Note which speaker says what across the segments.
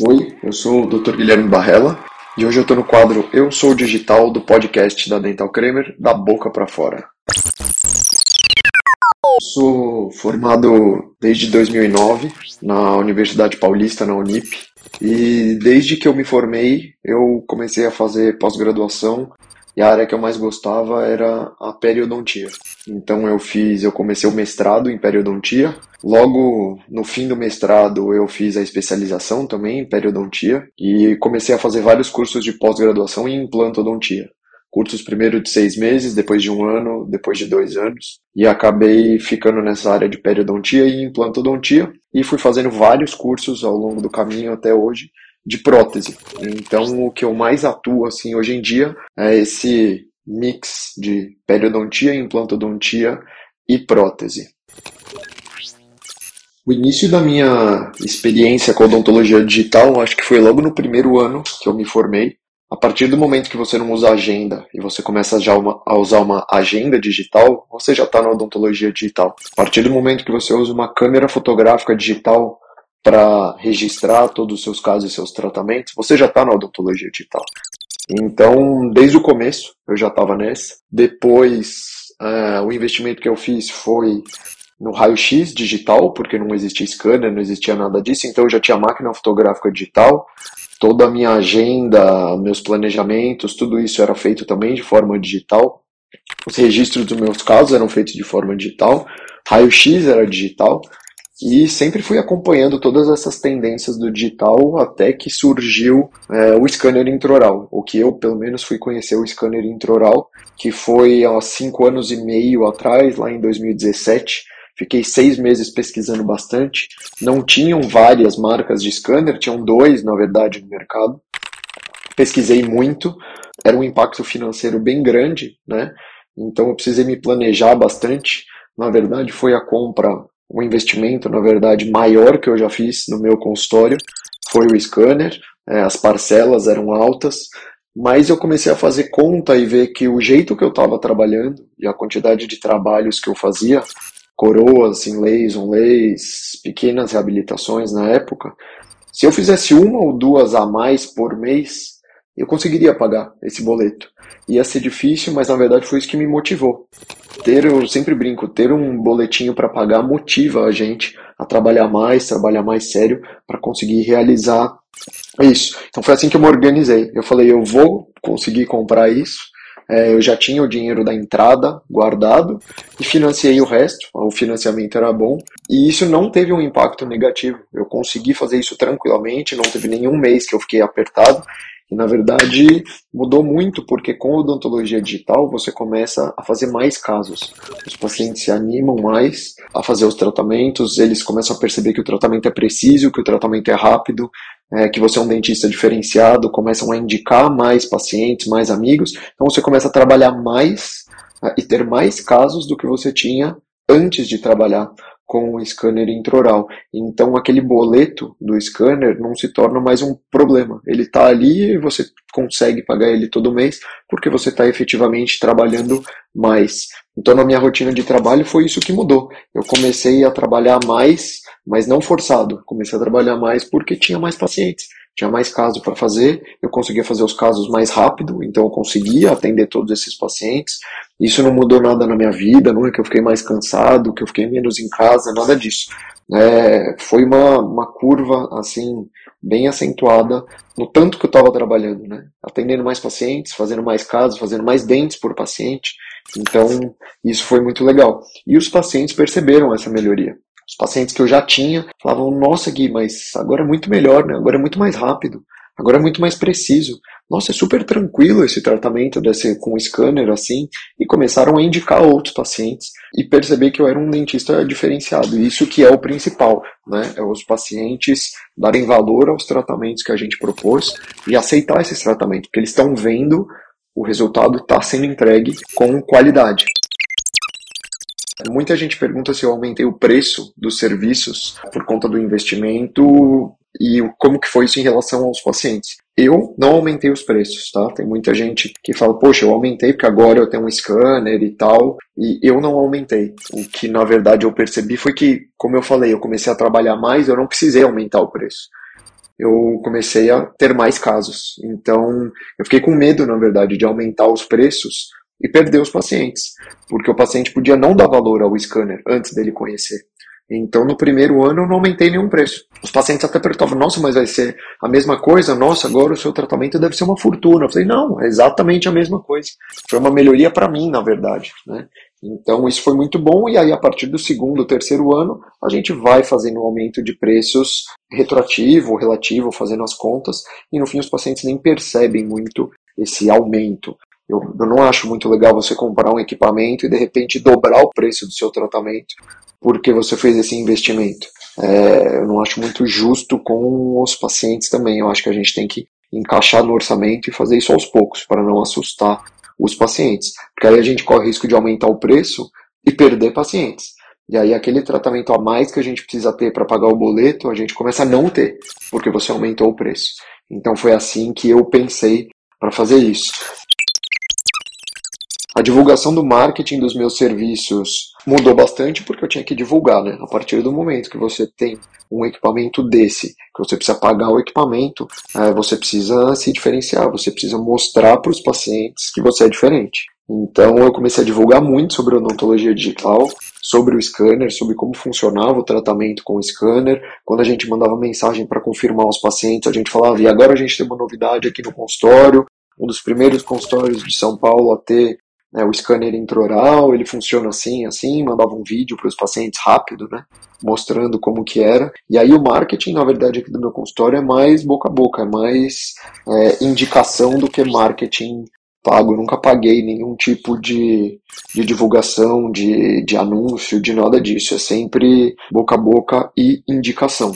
Speaker 1: Oi, eu sou o Dr. Guilherme Barrella e hoje eu estou no quadro Eu Sou Digital do podcast da Dental Kramer, da boca para fora. Sou formado desde 2009 na Universidade Paulista, na Unip, e desde que eu me formei eu comecei a fazer pós-graduação e a área que eu mais gostava era a periodontia. Então eu fiz, eu comecei o mestrado em periodontia. Logo no fim do mestrado eu fiz a especialização também em periodontia e comecei a fazer vários cursos de pós-graduação em implantodontia. Cursos primeiro de seis meses, depois de um ano, depois de dois anos. E acabei ficando nessa área de periodontia e implantodontia e fui fazendo vários cursos ao longo do caminho até hoje de prótese. Então, o que eu mais atuo assim hoje em dia é esse mix de periodontia, implantodontia e prótese. O início da minha experiência com odontologia digital, acho que foi logo no primeiro ano que eu me formei. A partir do momento que você não usa agenda e você começa já uma, a usar uma agenda digital, você já está na odontologia digital. A partir do momento que você usa uma câmera fotográfica digital para registrar todos os seus casos e seus tratamentos, você já está na odontologia digital. Então, desde o começo, eu já estava nessa. Depois, uh, o investimento que eu fiz foi no raio-x digital, porque não existia scanner, não existia nada disso, então eu já tinha máquina fotográfica digital, toda a minha agenda, meus planejamentos, tudo isso era feito também de forma digital. Os registros dos meus casos eram feitos de forma digital, raio-x era digital, e sempre fui acompanhando todas essas tendências do digital até que surgiu é, o scanner intraoral, o que eu pelo menos fui conhecer o scanner intraoral, que foi há cinco anos e meio atrás, lá em 2017. Fiquei seis meses pesquisando bastante. Não tinham várias marcas de scanner, tinham dois, na verdade, no mercado. Pesquisei muito, era um impacto financeiro bem grande, né? Então eu precisei me planejar bastante. Na verdade, foi a compra o investimento, na verdade, maior que eu já fiz no meu consultório foi o scanner. É, as parcelas eram altas, mas eu comecei a fazer conta e ver que o jeito que eu estava trabalhando e a quantidade de trabalhos que eu fazia, coroas, inlays, onlays, pequenas reabilitações na época, se eu fizesse uma ou duas a mais por mês, eu conseguiria pagar esse boleto. Ia ser difícil, mas na verdade foi isso que me motivou ter, eu sempre brinco, ter um boletinho para pagar motiva a gente a trabalhar mais, trabalhar mais sério para conseguir realizar isso. Então foi assim que eu me organizei. Eu falei, eu vou conseguir comprar isso. É, eu já tinha o dinheiro da entrada guardado e financiei o resto. O financiamento era bom e isso não teve um impacto negativo. Eu consegui fazer isso tranquilamente, não teve nenhum mês que eu fiquei apertado e na verdade mudou muito, porque com odontologia digital você começa a fazer mais casos. Os pacientes se animam mais a fazer os tratamentos, eles começam a perceber que o tratamento é preciso, que o tratamento é rápido, é, que você é um dentista diferenciado, começam a indicar mais pacientes, mais amigos. Então você começa a trabalhar mais é, e ter mais casos do que você tinha antes de trabalhar com o scanner intraoral. Então aquele boleto do scanner não se torna mais um problema. Ele está ali e você consegue pagar ele todo mês porque você está efetivamente trabalhando mais. Então na minha rotina de trabalho foi isso que mudou. Eu comecei a trabalhar mais, mas não forçado. Comecei a trabalhar mais porque tinha mais pacientes tinha mais casos para fazer, eu conseguia fazer os casos mais rápido, então eu conseguia atender todos esses pacientes. Isso não mudou nada na minha vida, não é que eu fiquei mais cansado, que eu fiquei menos em casa, nada disso. É, foi uma, uma curva assim bem acentuada no tanto que eu estava trabalhando, né? Atendendo mais pacientes, fazendo mais casos, fazendo mais dentes por paciente. Então, isso foi muito legal. E os pacientes perceberam essa melhoria. Os pacientes que eu já tinha falavam: Nossa, Gui, mas agora é muito melhor, né? agora é muito mais rápido, agora é muito mais preciso. Nossa, é super tranquilo esse tratamento desse, com o scanner assim. E começaram a indicar outros pacientes e perceber que eu era um dentista diferenciado. Isso que é o principal, né? É os pacientes darem valor aos tratamentos que a gente propôs e aceitar esses tratamentos, porque eles estão vendo o resultado está sendo entregue com qualidade. Muita gente pergunta se eu aumentei o preço dos serviços por conta do investimento e como que foi isso em relação aos pacientes. Eu não aumentei os preços, tá? Tem muita gente que fala, poxa, eu aumentei porque agora eu tenho um scanner e tal, e eu não aumentei. O que na verdade eu percebi foi que, como eu falei, eu comecei a trabalhar mais, eu não precisei aumentar o preço. eu comecei a ter mais casos. Então, eu fiquei com medo, na verdade, de aumentar os preços e perder os pacientes, porque o paciente podia não dar valor ao scanner antes dele conhecer. Então, no primeiro ano, eu não aumentei nenhum preço. Os pacientes até perguntavam, nossa, mas vai ser a mesma coisa? Nossa, agora o seu tratamento deve ser uma fortuna. Eu falei, não, é exatamente a mesma coisa. Foi uma melhoria para mim, na verdade. Né? Então, isso foi muito bom. E aí, a partir do segundo, terceiro ano, a gente vai fazendo um aumento de preços retroativo, relativo, fazendo as contas. E no fim, os pacientes nem percebem muito esse aumento. Eu, eu, não acho muito legal você comprar um equipamento e de repente dobrar o preço do seu tratamento porque você fez esse investimento. É, eu não acho muito justo com os pacientes também. Eu acho que a gente tem que encaixar no orçamento e fazer isso aos poucos, para não assustar os pacientes. Porque aí a gente corre o risco de aumentar o preço e perder pacientes. E aí aquele tratamento a mais que a gente precisa ter para pagar o boleto, a gente começa a não ter, porque você aumentou o preço. Então foi assim que eu pensei para fazer isso. A divulgação do marketing dos meus serviços mudou bastante porque eu tinha que divulgar, né? A partir do momento que você tem um equipamento desse, que você precisa pagar o equipamento, é, você precisa se diferenciar, você precisa mostrar para os pacientes que você é diferente. Então eu comecei a divulgar muito sobre odontologia digital, sobre o scanner, sobre como funcionava o tratamento com o scanner. Quando a gente mandava mensagem para confirmar os pacientes, a gente falava, e agora a gente tem uma novidade aqui no consultório, um dos primeiros consultórios de São Paulo a ter né, o scanner intraoral, ele funciona assim, assim, mandava um vídeo para os pacientes rápido, né, mostrando como que era. E aí o marketing, na verdade, aqui do meu consultório é mais boca a boca, é mais é, indicação do que marketing pago. Eu nunca paguei nenhum tipo de, de divulgação, de, de anúncio, de nada disso. É sempre boca a boca e indicação.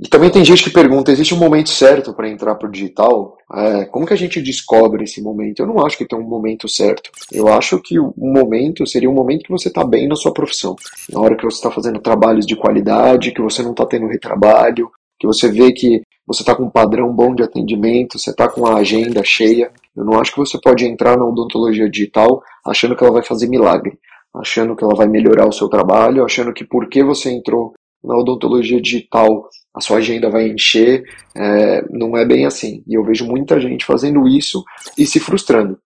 Speaker 1: E também tem gente que pergunta, existe um momento certo para entrar para o digital? É, como que a gente descobre esse momento? Eu não acho que tem um momento certo. Eu acho que o momento seria um momento que você está bem na sua profissão. Na hora que você está fazendo trabalhos de qualidade, que você não está tendo retrabalho, que você vê que você está com um padrão bom de atendimento, você está com a agenda cheia. Eu não acho que você pode entrar na odontologia digital achando que ela vai fazer milagre, achando que ela vai melhorar o seu trabalho, achando que porque você entrou na odontologia digital a sua agenda vai encher, é, não é bem assim. E eu vejo muita gente fazendo isso e se frustrando.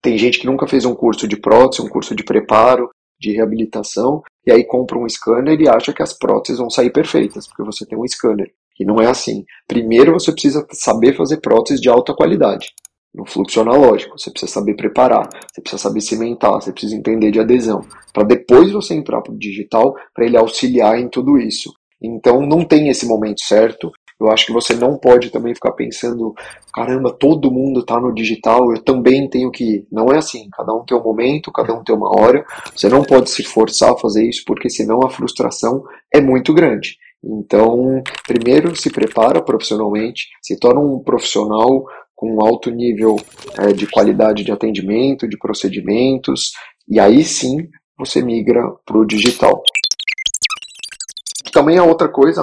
Speaker 1: Tem gente que nunca fez um curso de prótese, um curso de preparo, de reabilitação, e aí compra um scanner e acha que as próteses vão sair perfeitas, porque você tem um scanner. E não é assim. Primeiro você precisa saber fazer próteses de alta qualidade no fluxo analógico. Você precisa saber preparar, você precisa saber cimentar, você precisa entender de adesão, para depois você entrar para o digital, para ele auxiliar em tudo isso. Então não tem esse momento certo. Eu acho que você não pode também ficar pensando, caramba, todo mundo está no digital, eu também tenho que ir. Não é assim, cada um tem um momento, cada um tem uma hora. Você não pode se forçar a fazer isso, porque senão a frustração é muito grande. Então, primeiro se prepara profissionalmente, se torna um profissional com alto nível é, de qualidade de atendimento, de procedimentos, e aí sim você migra para o digital. Também a outra coisa,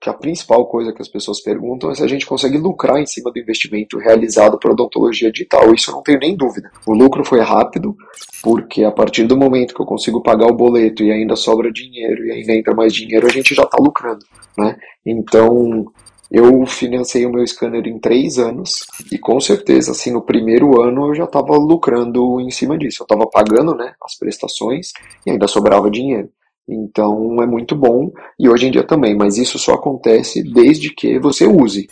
Speaker 1: que a principal coisa que as pessoas perguntam é se a gente consegue lucrar em cima do investimento realizado por odontologia digital. Isso eu não tenho nem dúvida. O lucro foi rápido, porque a partir do momento que eu consigo pagar o boleto e ainda sobra dinheiro e ainda entra mais dinheiro, a gente já está lucrando. Né? Então, eu financei o meu scanner em três anos e com certeza, assim, no primeiro ano eu já estava lucrando em cima disso. Eu estava pagando né, as prestações e ainda sobrava dinheiro. Então é muito bom e hoje em dia também, mas isso só acontece desde que você use.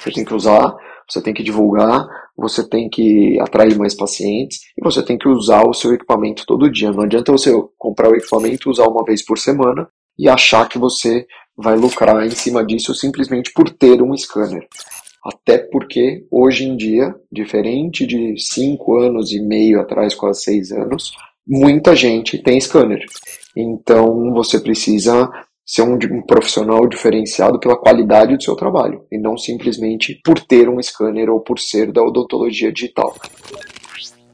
Speaker 1: Você tem que usar, você tem que divulgar, você tem que atrair mais pacientes e você tem que usar o seu equipamento todo dia. Não adianta você comprar o equipamento, usar uma vez por semana e achar que você vai lucrar em cima disso simplesmente por ter um scanner. Até porque hoje em dia, diferente de cinco anos e meio atrás, quase seis anos, muita gente tem scanner. Então você precisa ser um, um, profissional diferenciado pela qualidade do seu trabalho e não simplesmente por ter um scanner ou por ser da odontologia digital.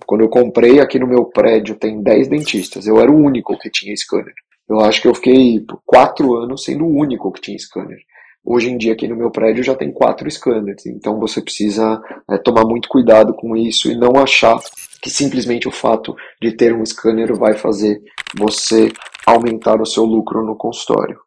Speaker 1: Quando eu comprei aqui no meu prédio tem 10 dentistas, eu era o único que tinha scanner. Eu acho que eu fiquei quatro anos sendo o único que tinha scanner. Hoje em dia aqui no meu prédio já tem quatro scanners, então você precisa é, tomar muito cuidado com isso e não achar que simplesmente o fato de ter um scanner vai fazer você aumentar o seu lucro no consultório.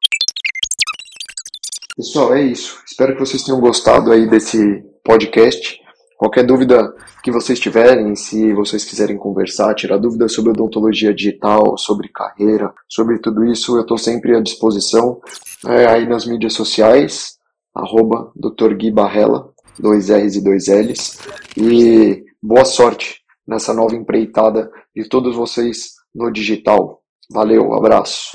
Speaker 1: Pessoal, é isso. Espero que vocês tenham gostado aí desse podcast. Qualquer dúvida que vocês tiverem, se vocês quiserem conversar, tirar dúvidas sobre odontologia digital, sobre carreira, sobre tudo isso, eu estou sempre à disposição é, aí nas mídias sociais, arroba Dr. Gui Barrela, dois R's e dois L's. E boa sorte nessa nova empreitada de todos vocês no digital. Valeu, abraço.